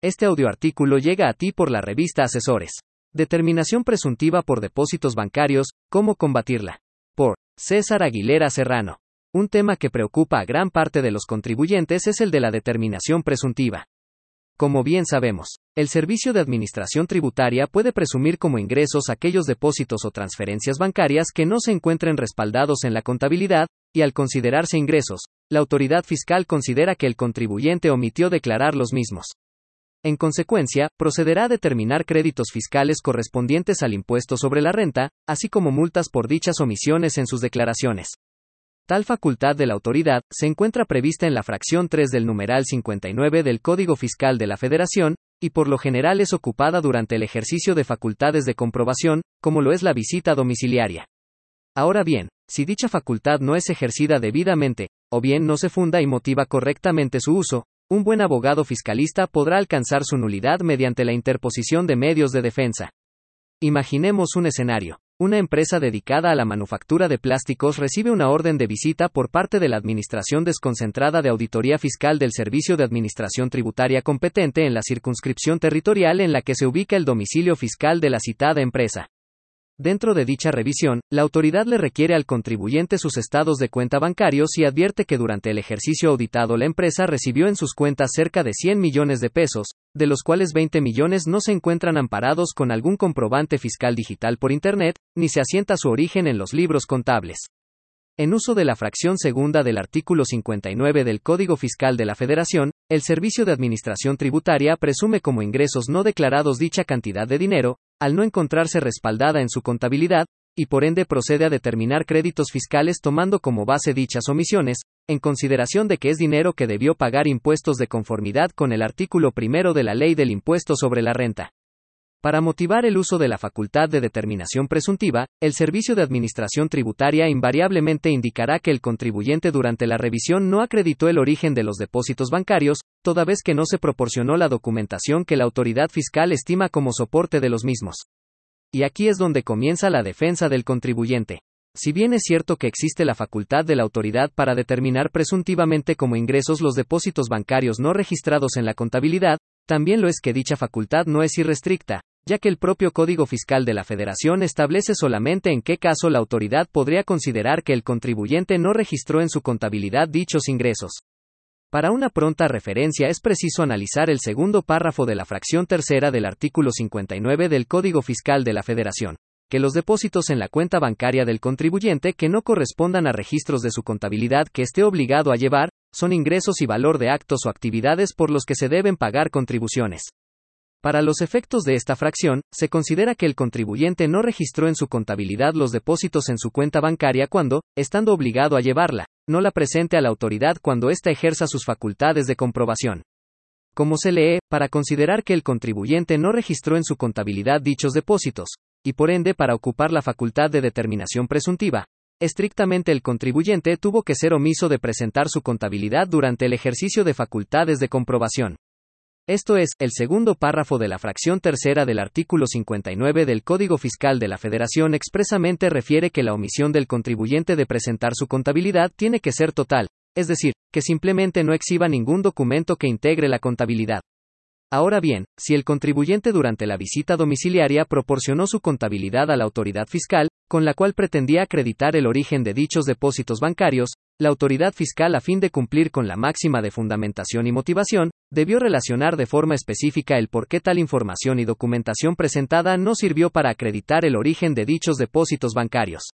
Este audioartículo llega a ti por la revista Asesores. Determinación presuntiva por depósitos bancarios, ¿cómo combatirla? Por César Aguilera Serrano. Un tema que preocupa a gran parte de los contribuyentes es el de la determinación presuntiva. Como bien sabemos, el Servicio de Administración Tributaria puede presumir como ingresos aquellos depósitos o transferencias bancarias que no se encuentren respaldados en la contabilidad, y al considerarse ingresos, la autoridad fiscal considera que el contribuyente omitió declarar los mismos. En consecuencia, procederá a determinar créditos fiscales correspondientes al impuesto sobre la renta, así como multas por dichas omisiones en sus declaraciones. Tal facultad de la autoridad se encuentra prevista en la fracción 3 del numeral 59 del Código Fiscal de la Federación, y por lo general es ocupada durante el ejercicio de facultades de comprobación, como lo es la visita domiciliaria. Ahora bien, si dicha facultad no es ejercida debidamente, o bien no se funda y motiva correctamente su uso, un buen abogado fiscalista podrá alcanzar su nulidad mediante la interposición de medios de defensa. Imaginemos un escenario. Una empresa dedicada a la manufactura de plásticos recibe una orden de visita por parte de la Administración Desconcentrada de Auditoría Fiscal del Servicio de Administración Tributaria competente en la circunscripción territorial en la que se ubica el domicilio fiscal de la citada empresa. Dentro de dicha revisión, la autoridad le requiere al contribuyente sus estados de cuenta bancarios y advierte que durante el ejercicio auditado la empresa recibió en sus cuentas cerca de 100 millones de pesos, de los cuales 20 millones no se encuentran amparados con algún comprobante fiscal digital por Internet, ni se asienta su origen en los libros contables. En uso de la fracción segunda del artículo 59 del Código Fiscal de la Federación, el Servicio de Administración Tributaria presume como ingresos no declarados dicha cantidad de dinero, al no encontrarse respaldada en su contabilidad, y por ende procede a determinar créditos fiscales tomando como base dichas omisiones, en consideración de que es dinero que debió pagar impuestos de conformidad con el artículo primero de la Ley del Impuesto sobre la Renta. Para motivar el uso de la facultad de determinación presuntiva, el Servicio de Administración Tributaria invariablemente indicará que el contribuyente durante la revisión no acreditó el origen de los depósitos bancarios, toda vez que no se proporcionó la documentación que la autoridad fiscal estima como soporte de los mismos. Y aquí es donde comienza la defensa del contribuyente. Si bien es cierto que existe la facultad de la autoridad para determinar presuntivamente como ingresos los depósitos bancarios no registrados en la contabilidad, también lo es que dicha facultad no es irrestricta, ya que el propio Código Fiscal de la Federación establece solamente en qué caso la autoridad podría considerar que el contribuyente no registró en su contabilidad dichos ingresos. Para una pronta referencia es preciso analizar el segundo párrafo de la fracción tercera del artículo 59 del Código Fiscal de la Federación, que los depósitos en la cuenta bancaria del contribuyente que no correspondan a registros de su contabilidad que esté obligado a llevar, son ingresos y valor de actos o actividades por los que se deben pagar contribuciones. Para los efectos de esta fracción, se considera que el contribuyente no registró en su contabilidad los depósitos en su cuenta bancaria cuando, estando obligado a llevarla, no la presente a la autoridad cuando ésta ejerza sus facultades de comprobación. Como se lee, para considerar que el contribuyente no registró en su contabilidad dichos depósitos, y por ende para ocupar la facultad de determinación presuntiva, Estrictamente el contribuyente tuvo que ser omiso de presentar su contabilidad durante el ejercicio de facultades de comprobación. Esto es, el segundo párrafo de la fracción tercera del artículo 59 del Código Fiscal de la Federación expresamente refiere que la omisión del contribuyente de presentar su contabilidad tiene que ser total, es decir, que simplemente no exhiba ningún documento que integre la contabilidad. Ahora bien, si el contribuyente durante la visita domiciliaria proporcionó su contabilidad a la autoridad fiscal, con la cual pretendía acreditar el origen de dichos depósitos bancarios, la autoridad fiscal a fin de cumplir con la máxima de fundamentación y motivación, debió relacionar de forma específica el por qué tal información y documentación presentada no sirvió para acreditar el origen de dichos depósitos bancarios.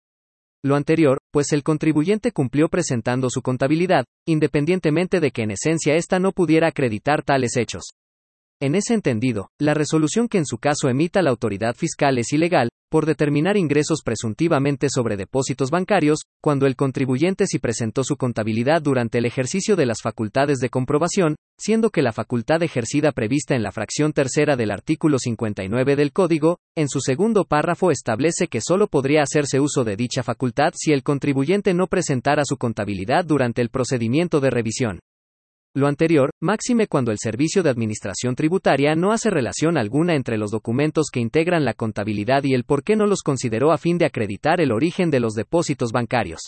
Lo anterior, pues el contribuyente cumplió presentando su contabilidad, independientemente de que en esencia ésta no pudiera acreditar tales hechos. En ese entendido, la resolución que en su caso emita la autoridad fiscal es ilegal, por determinar ingresos presuntivamente sobre depósitos bancarios, cuando el contribuyente sí presentó su contabilidad durante el ejercicio de las facultades de comprobación, siendo que la facultad ejercida prevista en la fracción tercera del artículo 59 del Código, en su segundo párrafo establece que solo podría hacerse uso de dicha facultad si el contribuyente no presentara su contabilidad durante el procedimiento de revisión. Lo anterior, máxime cuando el Servicio de Administración Tributaria no hace relación alguna entre los documentos que integran la contabilidad y el por qué no los consideró a fin de acreditar el origen de los depósitos bancarios.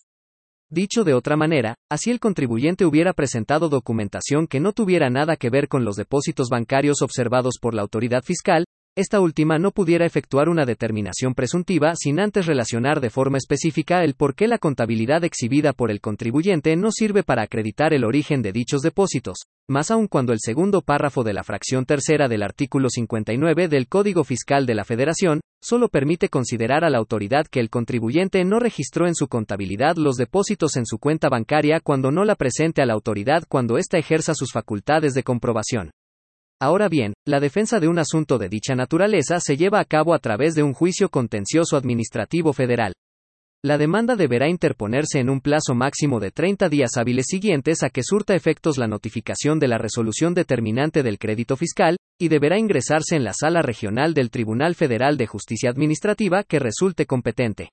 Dicho de otra manera, así el contribuyente hubiera presentado documentación que no tuviera nada que ver con los depósitos bancarios observados por la autoridad fiscal, esta última no pudiera efectuar una determinación presuntiva sin antes relacionar de forma específica el por qué la contabilidad exhibida por el contribuyente no sirve para acreditar el origen de dichos depósitos, más aún cuando el segundo párrafo de la fracción tercera del artículo 59 del Código Fiscal de la Federación, solo permite considerar a la autoridad que el contribuyente no registró en su contabilidad los depósitos en su cuenta bancaria cuando no la presente a la autoridad cuando ésta ejerza sus facultades de comprobación. Ahora bien, la defensa de un asunto de dicha naturaleza se lleva a cabo a través de un juicio contencioso administrativo federal. La demanda deberá interponerse en un plazo máximo de 30 días hábiles siguientes a que surta efectos la notificación de la resolución determinante del crédito fiscal, y deberá ingresarse en la sala regional del Tribunal Federal de Justicia Administrativa que resulte competente.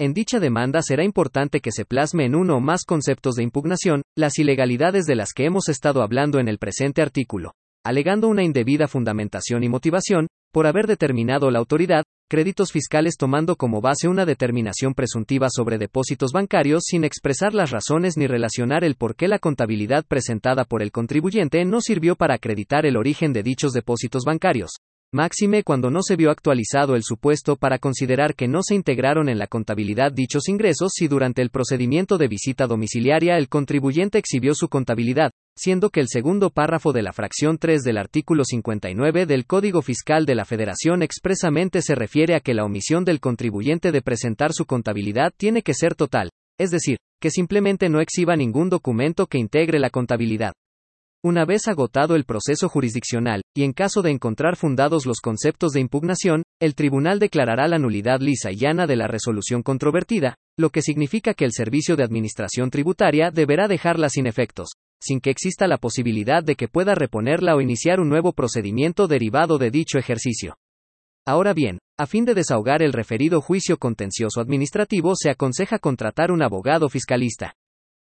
En dicha demanda será importante que se plasme en uno o más conceptos de impugnación, las ilegalidades de las que hemos estado hablando en el presente artículo alegando una indebida fundamentación y motivación, por haber determinado la autoridad, créditos fiscales tomando como base una determinación presuntiva sobre depósitos bancarios sin expresar las razones ni relacionar el por qué la contabilidad presentada por el contribuyente no sirvió para acreditar el origen de dichos depósitos bancarios. Máxime cuando no se vio actualizado el supuesto para considerar que no se integraron en la contabilidad dichos ingresos si durante el procedimiento de visita domiciliaria el contribuyente exhibió su contabilidad, siendo que el segundo párrafo de la fracción 3 del artículo 59 del Código Fiscal de la Federación expresamente se refiere a que la omisión del contribuyente de presentar su contabilidad tiene que ser total, es decir, que simplemente no exhiba ningún documento que integre la contabilidad. Una vez agotado el proceso jurisdiccional, y en caso de encontrar fundados los conceptos de impugnación, el tribunal declarará la nulidad lisa y llana de la resolución controvertida, lo que significa que el Servicio de Administración Tributaria deberá dejarla sin efectos, sin que exista la posibilidad de que pueda reponerla o iniciar un nuevo procedimiento derivado de dicho ejercicio. Ahora bien, a fin de desahogar el referido juicio contencioso administrativo se aconseja contratar un abogado fiscalista.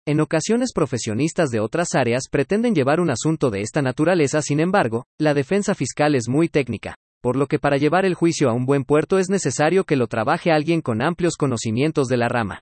En ocasiones profesionistas de otras áreas pretenden llevar un asunto de esta naturaleza, sin embargo, la defensa fiscal es muy técnica, por lo que para llevar el juicio a un buen puerto es necesario que lo trabaje alguien con amplios conocimientos de la rama.